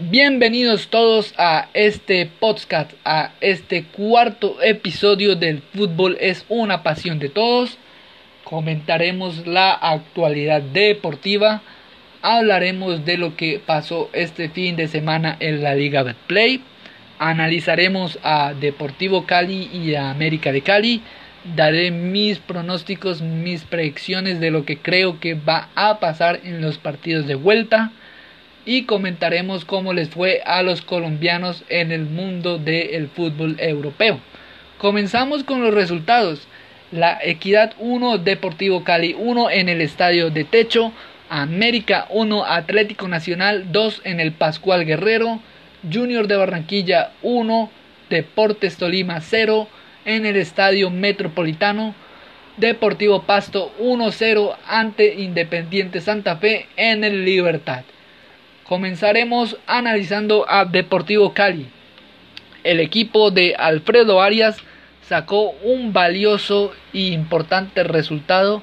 Bienvenidos todos a este podcast, a este cuarto episodio del Fútbol. Es una pasión de todos. Comentaremos la actualidad deportiva, hablaremos de lo que pasó este fin de semana en la Liga Betplay, analizaremos a Deportivo Cali y a América de Cali, daré mis pronósticos, mis predicciones de lo que creo que va a pasar en los partidos de vuelta y comentaremos cómo les fue a los colombianos en el mundo del fútbol europeo. Comenzamos con los resultados. La Equidad 1, Deportivo Cali 1 en el Estadio de Techo, América 1, Atlético Nacional 2 en el Pascual Guerrero, Junior de Barranquilla 1, Deportes Tolima 0 en el Estadio Metropolitano, Deportivo Pasto 1-0 ante Independiente Santa Fe en el Libertad. Comenzaremos analizando a Deportivo Cali. El equipo de Alfredo Arias sacó un valioso e importante resultado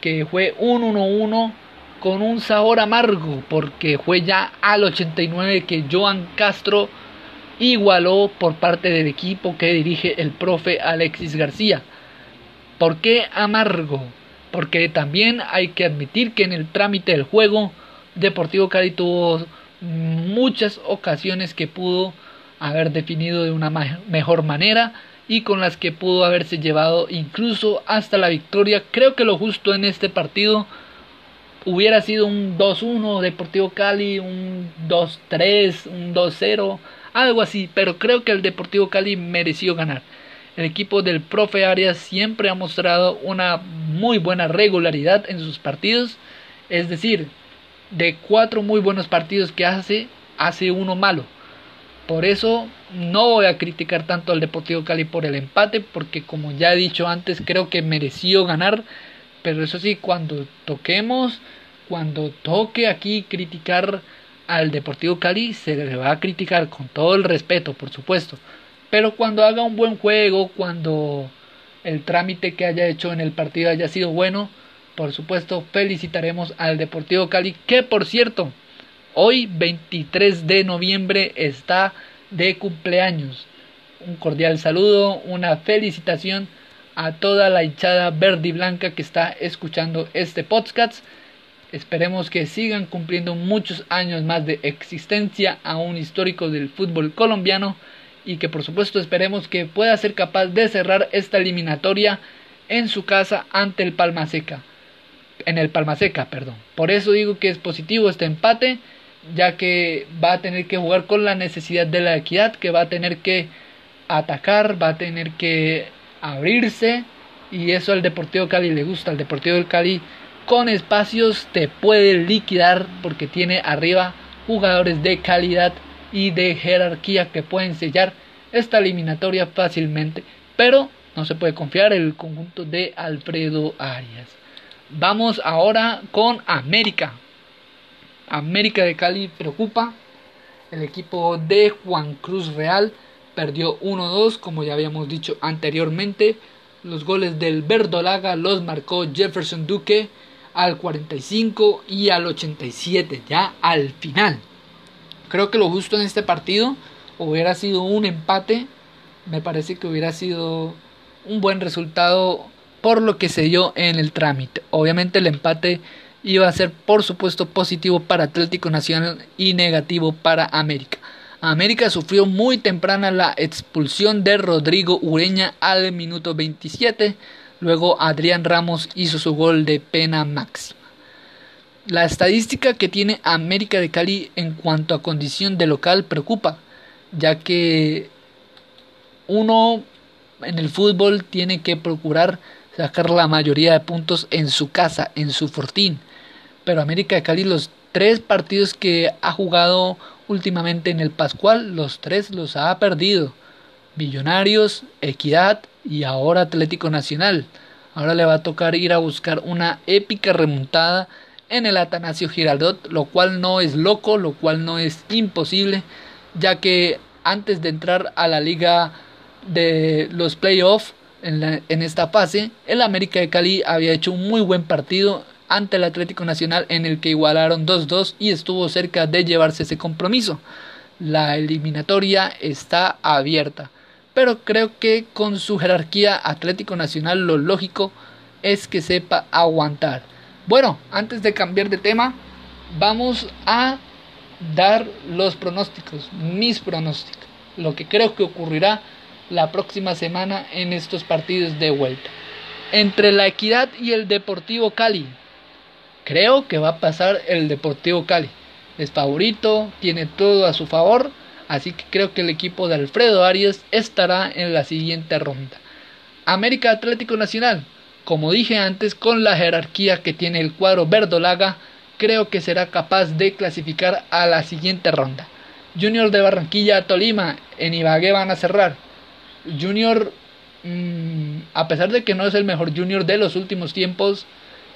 que fue un 1-1 con un sabor amargo porque fue ya al 89 que Joan Castro igualó por parte del equipo que dirige el profe Alexis García. ¿Por qué amargo? Porque también hay que admitir que en el trámite del juego Deportivo Cali tuvo muchas ocasiones que pudo haber definido de una mejor manera y con las que pudo haberse llevado incluso hasta la victoria. Creo que lo justo en este partido hubiera sido un 2-1 Deportivo Cali, un 2-3, un 2-0, algo así, pero creo que el Deportivo Cali mereció ganar. El equipo del profe Arias siempre ha mostrado una muy buena regularidad en sus partidos, es decir, de cuatro muy buenos partidos que hace, hace uno malo. Por eso no voy a criticar tanto al Deportivo Cali por el empate, porque como ya he dicho antes, creo que mereció ganar. Pero eso sí, cuando toquemos, cuando toque aquí criticar al Deportivo Cali, se le va a criticar con todo el respeto, por supuesto. Pero cuando haga un buen juego, cuando el trámite que haya hecho en el partido haya sido bueno, por supuesto, felicitaremos al Deportivo Cali, que por cierto, hoy 23 de noviembre está de cumpleaños. Un cordial saludo, una felicitación a toda la hinchada verde y blanca que está escuchando este podcast. Esperemos que sigan cumpliendo muchos años más de existencia a un histórico del fútbol colombiano y que por supuesto esperemos que pueda ser capaz de cerrar esta eliminatoria en su casa ante el Palma Seca en el Palmaseca, perdón. Por eso digo que es positivo este empate, ya que va a tener que jugar con la necesidad de la equidad, que va a tener que atacar, va a tener que abrirse y eso al Deportivo Cali le gusta. Al Deportivo del Cali con espacios te puede liquidar porque tiene arriba jugadores de calidad y de jerarquía que pueden sellar esta eliminatoria fácilmente. Pero no se puede confiar en el conjunto de Alfredo Arias. Vamos ahora con América. América de Cali preocupa. El equipo de Juan Cruz Real perdió 1-2, como ya habíamos dicho anteriormente. Los goles del Verdolaga los marcó Jefferson Duque al 45 y al 87, ya al final. Creo que lo justo en este partido hubiera sido un empate. Me parece que hubiera sido un buen resultado por lo que se dio en el trámite. Obviamente el empate iba a ser por supuesto positivo para Atlético Nacional y negativo para América. América sufrió muy temprana la expulsión de Rodrigo Ureña al minuto 27. Luego Adrián Ramos hizo su gol de pena máxima. La estadística que tiene América de Cali en cuanto a condición de local preocupa, ya que uno en el fútbol tiene que procurar sacar la mayoría de puntos en su casa, en su fortín. Pero América de Cali, los tres partidos que ha jugado últimamente en el Pascual, los tres los ha perdido. Millonarios, Equidad y ahora Atlético Nacional. Ahora le va a tocar ir a buscar una épica remontada en el Atanasio Giraldot, lo cual no es loco, lo cual no es imposible, ya que antes de entrar a la liga de los playoffs en, esta fase, el América de Cali había hecho un muy buen partido ante el Atlético Nacional en el que igualaron 2-2 y estuvo cerca de llevarse ese compromiso. La eliminatoria está abierta, pero creo que con su jerarquía Atlético Nacional lo lógico es que sepa aguantar. Bueno, antes de cambiar de tema, vamos a dar los pronósticos, mis pronósticos, lo que creo que ocurrirá la próxima semana en estos partidos de vuelta. Entre la Equidad y el Deportivo Cali, creo que va a pasar el Deportivo Cali. Es favorito, tiene todo a su favor, así que creo que el equipo de Alfredo Arias estará en la siguiente ronda. América Atlético Nacional, como dije antes, con la jerarquía que tiene el cuadro verdolaga, creo que será capaz de clasificar a la siguiente ronda. Junior de Barranquilla Tolima, en Ibagué van a cerrar. Junior, mm, a pesar de que no es el mejor Junior de los últimos tiempos,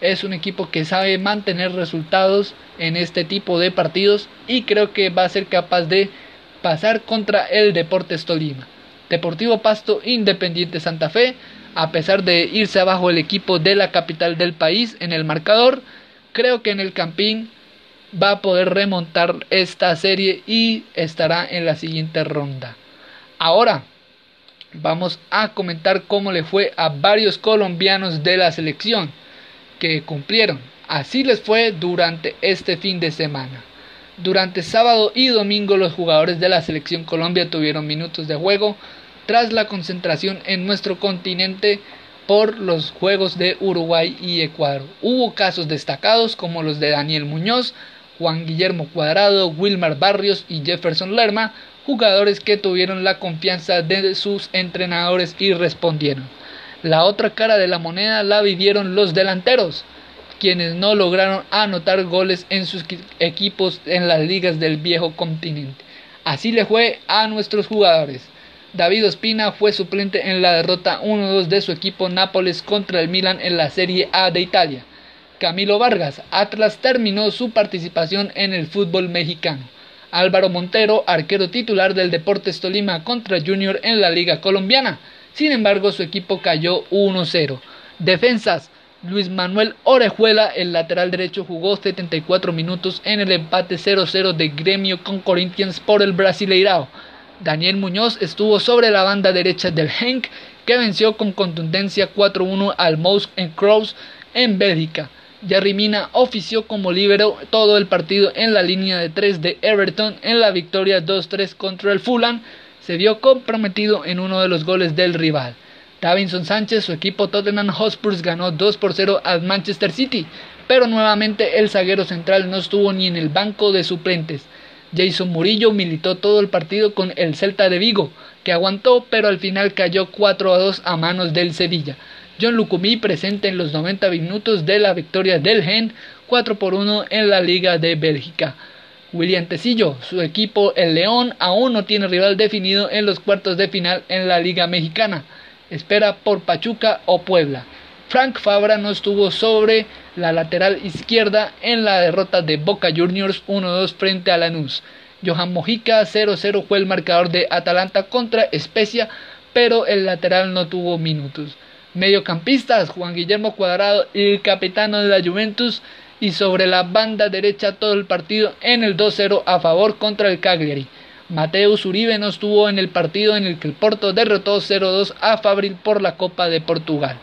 es un equipo que sabe mantener resultados en este tipo de partidos y creo que va a ser capaz de pasar contra el Deportes Tolima. Deportivo Pasto Independiente Santa Fe, a pesar de irse abajo el equipo de la capital del país en el marcador, creo que en el Campín va a poder remontar esta serie y estará en la siguiente ronda. Ahora vamos a comentar cómo le fue a varios colombianos de la selección que cumplieron. Así les fue durante este fin de semana. Durante sábado y domingo los jugadores de la selección Colombia tuvieron minutos de juego tras la concentración en nuestro continente por los Juegos de Uruguay y Ecuador. Hubo casos destacados como los de Daniel Muñoz, Juan Guillermo Cuadrado, Wilmar Barrios y Jefferson Lerma, jugadores que tuvieron la confianza de sus entrenadores y respondieron. La otra cara de la moneda la vivieron los delanteros, quienes no lograron anotar goles en sus equipos en las ligas del viejo continente. Así le fue a nuestros jugadores. David Ospina fue suplente en la derrota 1-2 de su equipo Nápoles contra el Milan en la Serie A de Italia. Camilo Vargas, Atlas terminó su participación en el fútbol mexicano. Álvaro Montero, arquero titular del Deportes Tolima contra Junior en la Liga Colombiana. Sin embargo, su equipo cayó 1-0. Defensas. Luis Manuel Orejuela, el lateral derecho, jugó 74 minutos en el empate 0-0 de Gremio con Corinthians por el Brasileirao. Daniel Muñoz estuvo sobre la banda derecha del Henk, que venció con contundencia 4-1 al Mouse en Crows en Bélgica. Jerry Mina ofició como líbero todo el partido en la línea de 3 de Everton en la victoria 2-3 contra el Fulham se vio comprometido en uno de los goles del rival. Davinson Sánchez, su equipo Tottenham Hotspur ganó 2 por 0 al Manchester City, pero nuevamente el zaguero central no estuvo ni en el banco de suplentes. Jason Murillo militó todo el partido con el Celta de Vigo, que aguantó pero al final cayó 4 a 2 a manos del Sevilla. John Lucumí presente en los 90 minutos de la victoria del Gen 4 por 1 en la Liga de Bélgica. William Tecillo, su equipo el León aún no tiene rival definido en los cuartos de final en la Liga Mexicana. Espera por Pachuca o Puebla. Frank Fabra no estuvo sobre la lateral izquierda en la derrota de Boca Juniors 1-2 frente a Lanús. Johan Mojica 0-0 fue el marcador de Atalanta contra Especia, pero el lateral no tuvo minutos. Mediocampistas Juan Guillermo Cuadrado el capitano de la Juventus y sobre la banda derecha todo el partido en el 2-0 a favor contra el Cagliari. Mateus Uribe no estuvo en el partido en el que el Porto derrotó 0-2 a Fabril por la Copa de Portugal.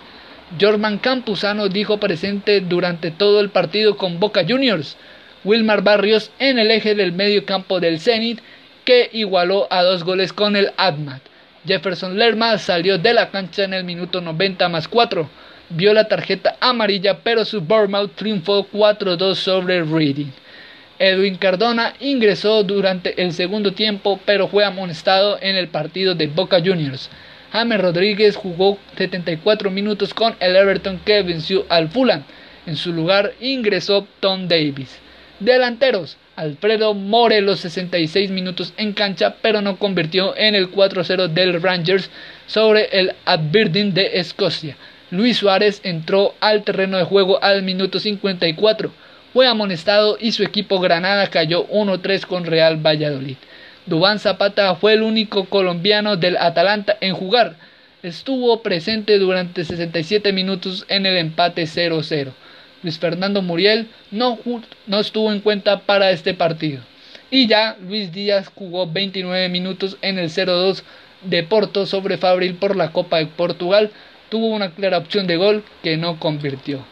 Jorman Campuzano dijo presente durante todo el partido con Boca Juniors. Wilmar Barrios en el eje del medio campo del Zenit que igualó a dos goles con el Admat. Jefferson Lerma salió de la cancha en el minuto 90 más 4 vio la tarjeta amarilla, pero su Bournemouth triunfó 4-2 sobre Reading. Edwin Cardona ingresó durante el segundo tiempo, pero fue amonestado en el partido de Boca Juniors. James Rodríguez jugó 74 minutos con el Everton que venció al Fulham. En su lugar ingresó Tom Davis. Delanteros. Alfredo More los 66 minutos en cancha, pero no convirtió en el 4-0 del Rangers sobre el Aberdeen de Escocia. Luis Suárez entró al terreno de juego al minuto 54. Fue amonestado y su equipo Granada cayó 1-3 con Real Valladolid. Dubán Zapata fue el único colombiano del Atalanta en jugar. Estuvo presente durante 67 minutos en el empate 0-0. Luis Fernando Muriel no, no estuvo en cuenta para este partido. Y ya Luis Díaz jugó 29 minutos en el 0-2 de Porto sobre Fabril por la Copa de Portugal. Tuvo una clara opción de gol que no convirtió.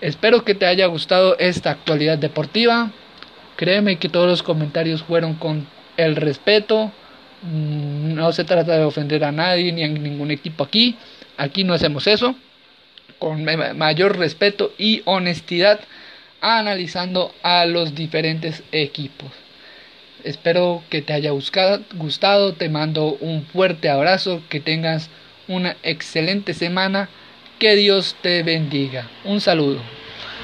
Espero que te haya gustado esta actualidad deportiva. Créeme que todos los comentarios fueron con el respeto. Mm, no se trata de ofender a nadie ni a ningún equipo aquí. Aquí no hacemos eso. Con mayor respeto y honestidad analizando a los diferentes equipos. Espero que te haya gustado. Te mando un fuerte abrazo. Que tengas una excelente semana. Que Dios te bendiga. Un saludo.